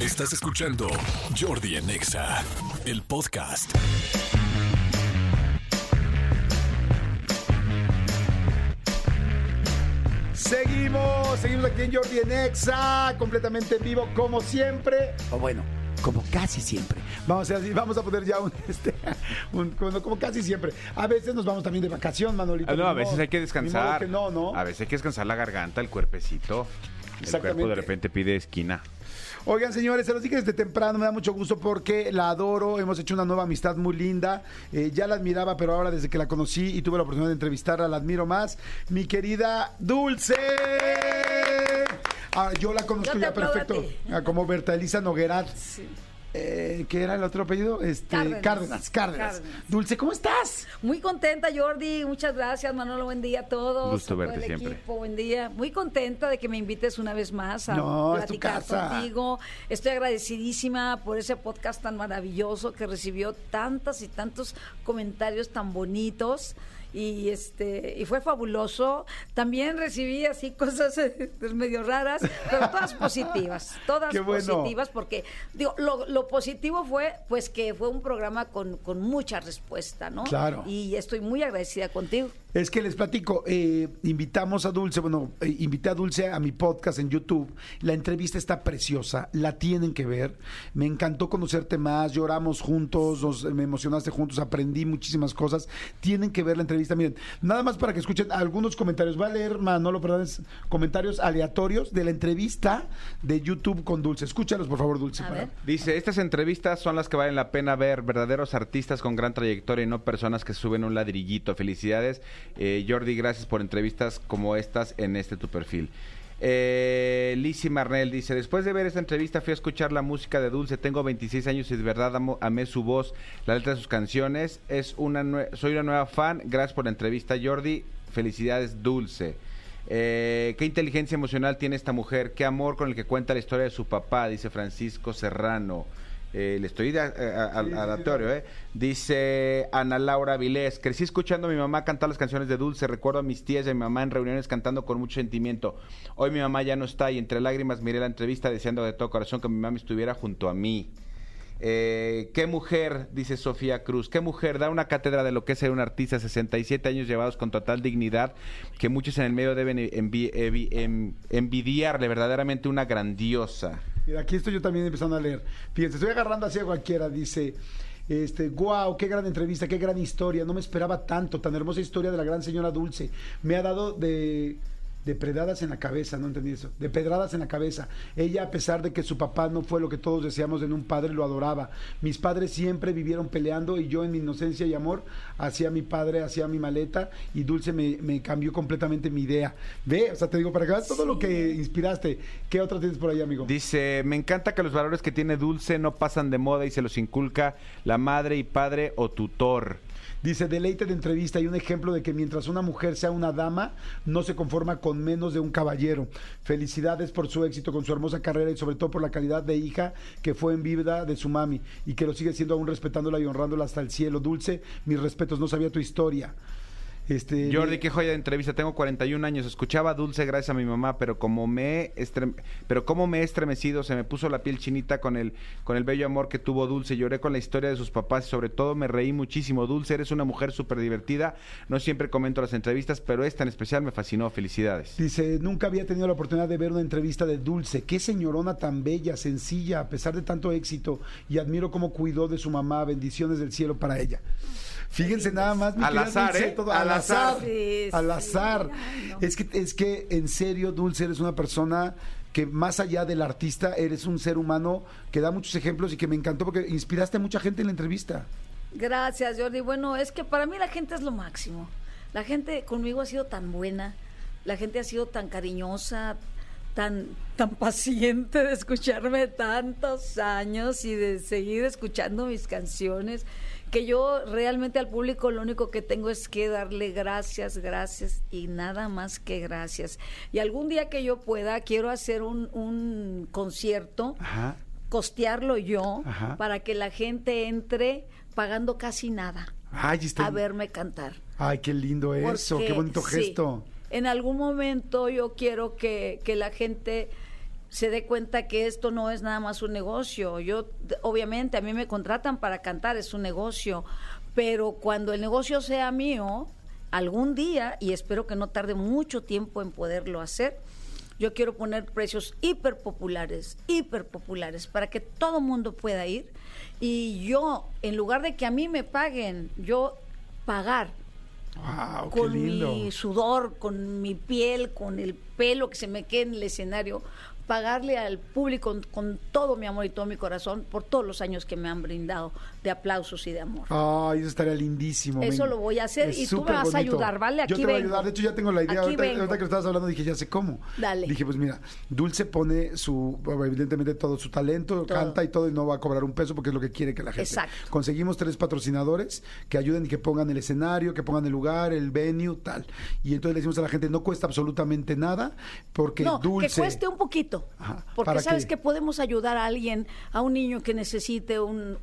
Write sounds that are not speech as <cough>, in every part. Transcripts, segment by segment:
Estás escuchando Jordi en Exa, el podcast. Seguimos, seguimos aquí en Jordi en Exa, completamente en vivo como siempre. O bueno, como casi siempre. Vamos a, vamos a poner ya un, <laughs> este, un- como, como casi siempre. A veces nos vamos también de vacación, Manolito. Ah, no, a veces modo- hay que descansar. que no, ¿no? A veces hay que descansar la garganta, el cuerpecito. El cuerpo de repente pide esquina. Oigan, señores, se los dije desde temprano, me da mucho gusto porque la adoro, hemos hecho una nueva amistad muy linda. Eh, ya la admiraba, pero ahora desde que la conocí y tuve la oportunidad de entrevistarla, la admiro más. Mi querida Dulce. Ah, yo la conozco Yo ya perfecto. como Berta Elisa Noguerat. Sí. Eh, ¿Qué era el otro apellido? Este, Cárdenas. Cárdenas. Cárdenas. Cárdenas. Dulce, ¿cómo estás? Muy contenta, Jordi. Muchas gracias, Manolo. Buen día a todos. Gusto verte el siempre. equipo, buen día. Muy contenta de que me invites una vez más a No, es tu platicar casa. contigo. Estoy agradecidísima por ese podcast tan maravilloso que recibió tantas y tantos comentarios tan bonitos. Y este y fue fabuloso. También recibí así cosas eh, medio raras, pero todas positivas, <laughs> todas bueno. positivas porque digo lo, lo positivo fue pues que fue un programa con, con mucha respuesta, ¿no? Claro. Y estoy muy agradecida contigo. Es que les platico, eh, invitamos a Dulce, bueno, eh, invité a Dulce a mi podcast en YouTube. La entrevista está preciosa, la tienen que ver. Me encantó conocerte más, lloramos juntos, nos, me emocionaste juntos, aprendí muchísimas cosas. Tienen que ver la entrevista. Miren, nada más para que escuchen algunos comentarios. Voy a leer, Manolo, perdón, es comentarios aleatorios de la entrevista de YouTube con Dulce. Escúchalos, por favor, Dulce. Para-. Dice, estas entrevistas son las que valen la pena ver, verdaderos artistas con gran trayectoria y no personas que suben un ladrillito. Felicidades, Eh, Jordi, gracias por entrevistas como estas en este tu perfil. Eh, Lizzie Marnell dice, después de ver esta entrevista fui a escuchar la música de Dulce, tengo 26 años y de verdad amé su voz, la letra de sus canciones, es una soy una nueva fan, gracias por la entrevista Jordi, felicidades Dulce. Eh, qué inteligencia emocional tiene esta mujer, qué amor con el que cuenta la historia de su papá, dice Francisco Serrano. Eh, le estoy a- a- a- Sí, sí, aleatorio, ¿eh? Dice Ana Laura Vilés, crecí escuchando a mi mamá cantar las canciones de Dulce, recuerdo a mis tías y a mi mamá en reuniones cantando con mucho sentimiento. Hoy mi mamá ya no está y entre lágrimas miré la entrevista deseando de todo corazón que mi mamá estuviera junto a mí. Eh, ¿Qué mujer, dice Sofía Cruz, qué mujer da una cátedra de lo que es ser un artista, 67 años llevados con total dignidad, que muchos en el medio deben envi- em- envidiarle, verdaderamente una grandiosa. Mira, aquí estoy yo también empezando a leer. Fíjense, estoy agarrando así a cualquiera, dice. Este, wow, qué gran entrevista, qué gran historia. No me esperaba tanto, tan hermosa historia de la gran señora Dulce. Me ha dado de de predadas en la cabeza, no entendí eso, de pedradas en la cabeza. Ella, a pesar de que su papá no fue lo que todos deseamos en un padre, lo adoraba. Mis padres siempre vivieron peleando y yo en mi inocencia y amor hacía mi padre, hacía mi maleta y Dulce me, me cambió completamente mi idea. Ve, o sea, te digo, para que veas todo lo que inspiraste. ¿Qué otra tienes por ahí, amigo? Dice, me encanta que los valores que tiene Dulce no pasan de moda y se los inculca la madre y padre o tutor. Dice, deleite de entrevista y un ejemplo de que mientras una mujer sea una dama, no se conforma con menos de un caballero. Felicidades por su éxito con su hermosa carrera y sobre todo por la calidad de hija que fue en vida de su mami y que lo sigue siendo aún respetándola y honrándola hasta el cielo. Dulce, mis respetos, no sabía tu historia. Este, Jordi, qué joya de entrevista. Tengo 41 años. Escuchaba Dulce gracias a mi mamá, pero como me he estrem- pero como me he estremecido, se me puso la piel chinita con el con el bello amor que tuvo Dulce. Lloré con la historia de sus papás y sobre todo me reí muchísimo. Dulce, eres una mujer súper divertida. No siempre comento las entrevistas, pero esta en especial me fascinó. Felicidades. Dice, nunca había tenido la oportunidad de ver una entrevista de Dulce. Qué señorona tan bella, sencilla, a pesar de tanto éxito. Y admiro cómo cuidó de su mamá. Bendiciones del cielo para ella. Fíjense nada más. mi Al azar, Dulce, ¿eh? todo- Al al azar. azar. Sí, al sí. azar. Ay, no. Es que, es que, en serio, Dulce, eres una persona que más allá del artista, eres un ser humano que da muchos ejemplos y que me encantó porque inspiraste a mucha gente en la entrevista. Gracias, Jordi. Bueno, es que para mí la gente es lo máximo. La gente conmigo ha sido tan buena, la gente ha sido tan cariñosa, tan, tan paciente de escucharme tantos años y de seguir escuchando mis canciones, que yo realmente al público lo único que tengo es que darle gracias, gracias y nada más que gracias. Y algún día que yo pueda, quiero hacer un, un concierto Ajá. costearlo yo Ajá. para que la gente entre pagando casi nada Ay, está- a verme cantar. Ay, qué lindo eso, Porque, qué bonito sí, gesto. En algún momento yo quiero que, que la gente se dé cuenta que esto no es nada más un negocio. Yo, obviamente, a mí me contratan para cantar, es un negocio, pero cuando el negocio sea mío, algún día, y espero que no tarde mucho tiempo en poderlo hacer, yo quiero poner precios hiper populares, hiper populares, para que todo mundo pueda ir. Y yo, en lugar de que a mí me paguen, yo pagar Wow, con mi sudor, con mi piel, con el pelo que se me quede en el escenario, pagarle al público con, con todo mi amor y todo mi corazón por todos los años que me han brindado de aplausos y de amor. Ay, eso estaría lindísimo. Eso lo voy a hacer Es y tú me vas a ayudar, ¿vale? Yo Aquí te voy a ayudar. De hecho, ya tengo la idea. Ahorita, ahorita que lo estabas hablando dije, ya sé cómo. Dale. Dije, pues mira, Dulce pone su, evidentemente todo su talento, Todo. canta y todo y no va a cobrar un peso porque es lo que quiere que la gente. Exacto. Conseguimos tres patrocinadores que ayuden y que pongan el escenario, que pongan el lugar, el venue, tal. Y entonces le decimos a la gente, no cuesta absolutamente nada porque no, Dulce... que cueste un poquito. Porque ¿Para sabes qué? que podemos ayudar a alguien, a un niño que necesite un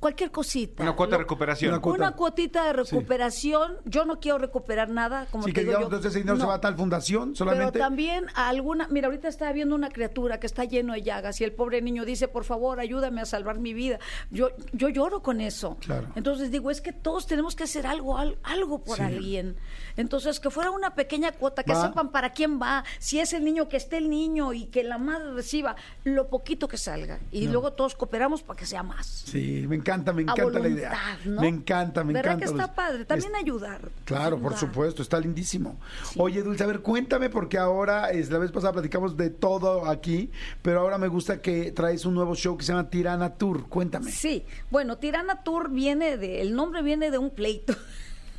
cualquier cosita. Una cuota de recuperación. Una cuota. Una cuotita de recuperación. Yo no quiero recuperar nada, como Sí, te que digo digamos, yo. entonces ese dinero se va a tal fundación solamente. Pero también a alguna, mira, ahorita estaba viendo una criatura que está lleno de llagas y el pobre niño dice, por favor, ayúdame a salvar mi vida. Yo, yo lloro con eso. Claro. Entonces digo, es que todos tenemos que hacer algo, al- algo por Sí. alguien. Entonces, que fuera una pequeña cuota, que Va. sepan para quién va, si es el niño, que esté el niño y que la madre reciba lo poquito que salga. Y No. luego todos cooperamos para que sea más. Sí, me encanta, me A encanta la idea. Me encanta, me ¿Verdad encanta. que está padre? También Es- ayudar. Claro, por supuesto, está lindísimo. Oye, Dulce, a ver, cuéntame, porque ahora, es, la vez pasada platicamos de todo aquí, pero ahora me gusta que traes un nuevo show que se llama Tirana Tour. Cuéntame. Sí, bueno, Tirana Tour viene de, el nombre viene de un pleito. <laughs>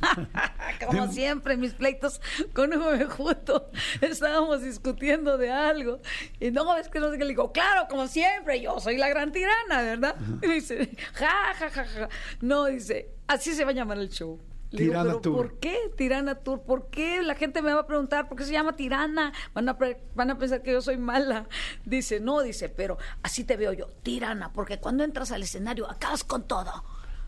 <laughs> Como siempre, mis pleitos con Hugo me junto, estábamos discutiendo de algo. Y no, es que no sé qué le digo, claro, como siempre, yo soy la gran tirana, ¿verdad? Y dice, ja, ja, ja, ja. No, dice, así se va a llamar el show. Le digo, Tirana "¿Pero Tour". ¿Por qué Tirana Tour? ¿Por qué? La gente me va a preguntar, ¿por qué se llama Tirana? Van a, pre- van a pensar que yo soy mala. Dice, no, dice, pero así te veo yo, Tirana, porque cuando entras al escenario acabas con todo.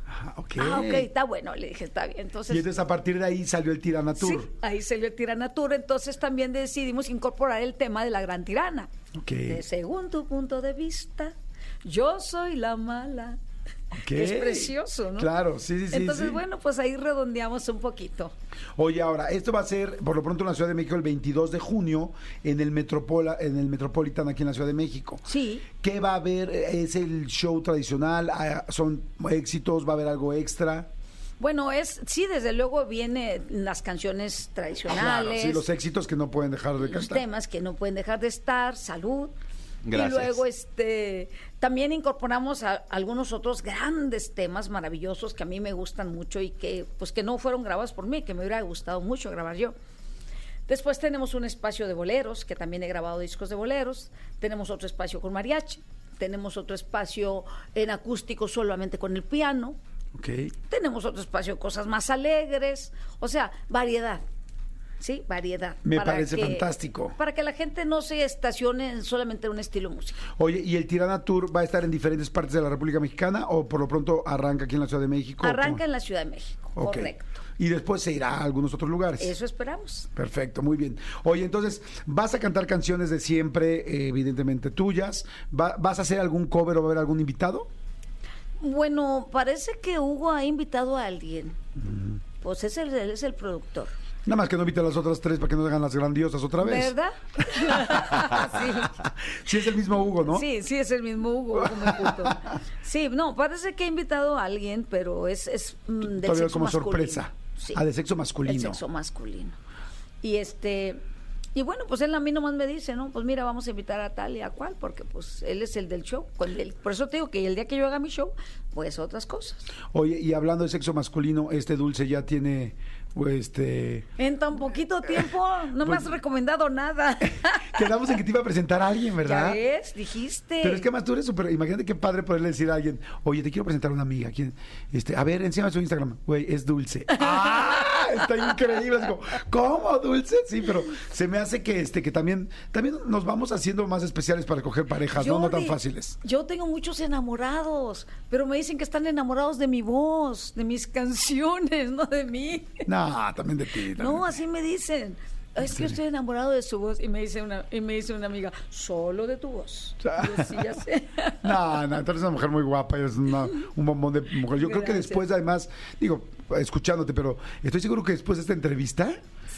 Ah, ok. Ah, ok, está bueno, le dije, está bien. Entonces, Y entonces a partir de ahí salió el Tirana Tour. sí, ahí salió el Tirana Tour, entonces también decidimos incorporar el tema de la gran tirana. Ok. De según tu punto de vista, yo soy la mala. Que es precioso, ¿no? Claro, sí, sí, sí. Entonces, sí. bueno, pues ahí redondeamos un poquito. Oye, ahora, esto va a ser, por lo pronto, en la Ciudad de México el 22 de junio, en el, Metropola, en el Metropolitan aquí en la Ciudad de México. Sí. ¿Qué va a haber? ¿Es el show tradicional? Ah, ¿Son éxitos? ¿Va a haber algo extra? Bueno, es sí, desde luego viene las canciones tradicionales, Claro, sí, los éxitos que no pueden dejar de los cantar. temas que no pueden dejar de estar, salud. Gracias. Y luego este también incorporamos a- algunos otros grandes temas maravillosos que a mí me gustan mucho y que pues que no fueron grabados por mí, que me hubiera gustado mucho grabar yo. Después tenemos un espacio de boleros, que también he grabado discos de boleros. Tenemos otro espacio con mariachi. Tenemos otro espacio en acústico solamente con el piano. Tenemos otro espacio, cosas más alegres, o sea, variedad. Sí, variedad. Me parece que- fantástico. Para que la gente no se estacione en solamente un estilo musical. Oye, ¿y el Tirana Tour va a estar en diferentes partes de la República Mexicana o por lo pronto arranca aquí en la Ciudad de México? Arranca en la Ciudad de México, correcto. Y después se irá a algunos otros lugares. Eso esperamos. Perfecto, muy bien. Oye, entonces, ¿vas a cantar canciones de siempre, eh, evidentemente tuyas? Va- ¿Vas a hacer algún cover o va a haber algún invitado? Bueno, parece que Hugo ha invitado a alguien. Pues es el, él es el productor. Nada más que no invite a las otras tres para que no hagan las grandiosas otra vez. ¿Verdad? <laughs> Sí, es el mismo Hugo, ¿no? Sí, sí, es el mismo Hugo. Mejuto. Sí, no, parece que ha invitado a alguien, pero es, es mm, del Todavía sexo como masculino. sorpresa. Sí. Ah, de sexo masculino. El sexo masculino. Y este y bueno, pues él a mí nomás me dice, ¿no? Pues mira, vamos a invitar a tal y a cual, porque pues él es el del show. Él- por eso te digo que el día que yo haga mi show, pues otras cosas. Oye, y hablando de sexo masculino, este dulce ya tiene, pues, este... En tan poquito tiempo no me Pues- has recomendado nada. <laughs> Quedamos en que te iba a presentar a alguien, ya ¿verdad? ves, dijiste. Pero es que además tú eres súper. Imagínate qué padre poderle decir a alguien, oye, te quiero presentar a una amiga. ¿Quién? Este, a ver, encima su Instagram. Güey, es dulce. ¡Ah! <laughs> Está increíble. Es como, ¿cómo dulce? Sí, pero se me hace que este, que también, también nos vamos haciendo más especiales para coger parejas, ¿no? No tan fáciles. Yo tengo muchos enamorados, pero me dicen que están enamorados de mi voz, de mis canciones, no de mí. No, también de ti. también No, así me dicen. es que yo estoy enamorado de su voz. Y me dice una, y me dice una amiga, solo de tu voz. Yo, sí, ya sé. <laughs> No, no, tú eres una mujer muy guapa, eres una- un bombón de mujer. Yo creo que después, además, digo, escuchándote, pero estoy seguro que después de esta entrevista,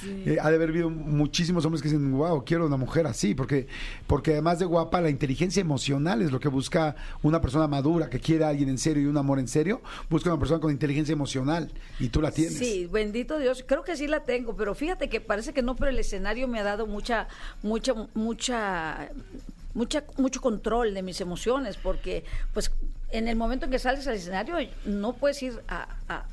eh, ha de haber habido muchísimos hombres que dicen, wow, quiero una mujer así, porque, porque además de guapa, la inteligencia emocional es lo que busca una persona madura, que quiere a alguien en serio y un amor en serio, busca una persona con inteligencia emocional, y tú la tienes. Sí, bendito Dios. Creo que sí la tengo, pero fíjate que parece que no, pero el escenario me ha dado mucha, mucha, mucha, mucha, mucho control de mis emociones, porque pues en el momento en que sales al escenario no puedes ir a, a-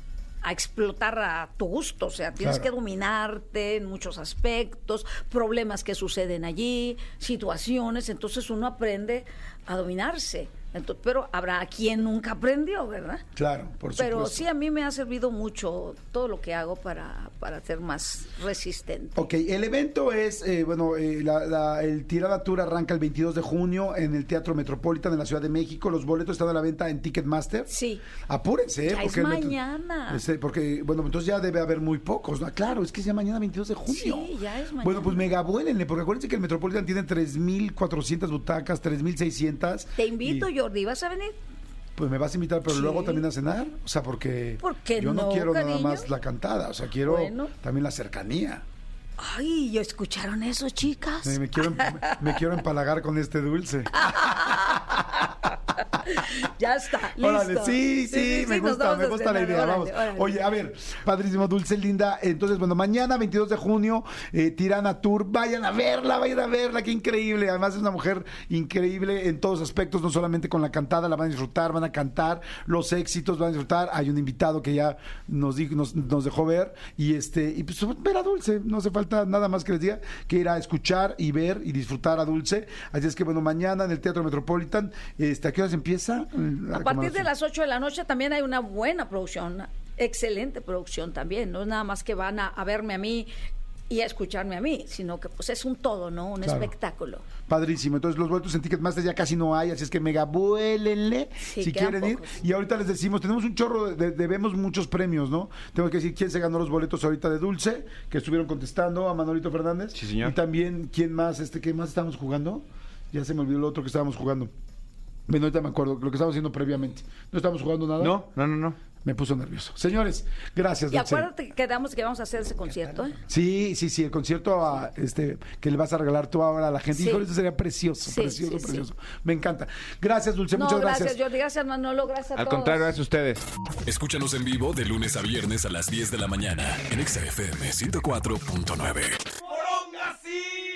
a explotar a tu gusto, o sea, tienes Claro. que dominarte en muchos aspectos, problemas que suceden allí, situaciones, entonces uno aprende a dominarse. Pero habrá quien nunca aprendió, ¿verdad? Claro, por supuesto. Pero sí a mí me ha servido mucho todo lo que hago para, para ser más resistente. Ok, el evento es, eh, bueno, eh, la- la- el Tirada Tour arranca el 22 de junio en el Teatro Metropolitan de la Ciudad de México. Los boletos están a la venta en Ticketmaster. Sí. Apúrense, ¿eh? Ya es el metro- mañana. Este, porque, bueno, entonces ya debe haber muy pocos. ¿no? Claro, es que es ya mañana 22 de junio. Sí, ya es mañana. Bueno, pues mega vuélenle, porque acuérdense que el Metropolitan tiene 3.400 butacas, 3.600. Te invito, y, Jordi, ¿vas a venir? Pues me vas a invitar, pero Sí. luego también a cenar. O sea, porque ¿Por qué yo no, no, quiero nada más la cantada. O sea, quiero Bueno. también la cercanía. Ay, ¿ya ¿escucharon eso, chicas? Eh, me, quiero, em- me quiero empalagar con este dulce. <laughs> Ya está, listo. Órale, sí, sí, me gusta, me gusta la idea. órale, vamos. órale. Oye, a ver, padrísimo, dulce, linda. Entonces, bueno, mañana, 22 de junio, eh, Tirana Tour. Vayan a verla, vayan a verla, qué increíble. Además, es una mujer increíble en todos aspectos, no solamente con la cantada, la van a disfrutar, van a cantar los éxitos, van a disfrutar. Hay un invitado que ya nos, dijo, nos, nos dejó ver. Y este, y pues ver a Dulce. No hace falta nada más que les diga que ir a escuchar y ver y disfrutar a Dulce. Así es que, bueno, mañana en el Teatro Metropolitan, este, ¿a qué horas empieza? A partir de las 8 de la noche también hay una buena producción, una excelente producción también. No es nada más que van a, a verme a mí y a escucharme a mí, sino que pues es un todo, ¿no? Un Claro. espectáculo. Padrísimo. Entonces los boletos en Ticketmaster ya casi no hay, así es que mega vuélenle Sí, si quieren ir. Y ahorita les decimos, tenemos un chorro, de, debemos muchos premios, ¿no? Tengo que decir quién se ganó los boletos ahorita de Dulce, que estuvieron contestando a Manolito Fernández. Sí, señor. Y también, ¿quién más? Este, ¿Qué más estábamos jugando? Ya se me olvidó lo otro que estábamos jugando. Bueno, ahorita me acuerdo, lo que estábamos haciendo previamente. ¿No estábamos jugando nada? No, no, no, no. Me puso nervioso. Señores, gracias, Y Dulce. acuérdate que quedamos que vamos a hacer ese concierto, ¿eh? Sí, sí, sí, el concierto a, este, que le vas a regalar tú ahora a la gente. Sí. Híjole, eso sería precioso, Sí, precioso, sí, sí. precioso. Me encanta. Gracias, Dulce, No, muchas gracias, gracias. Jordi, gracias Manolo, gracias a Al todos. contrario, gracias a ustedes. Escúchanos en vivo de lunes a viernes a las 10 de la mañana en Exa FM 104.9. ¡Moronga sí!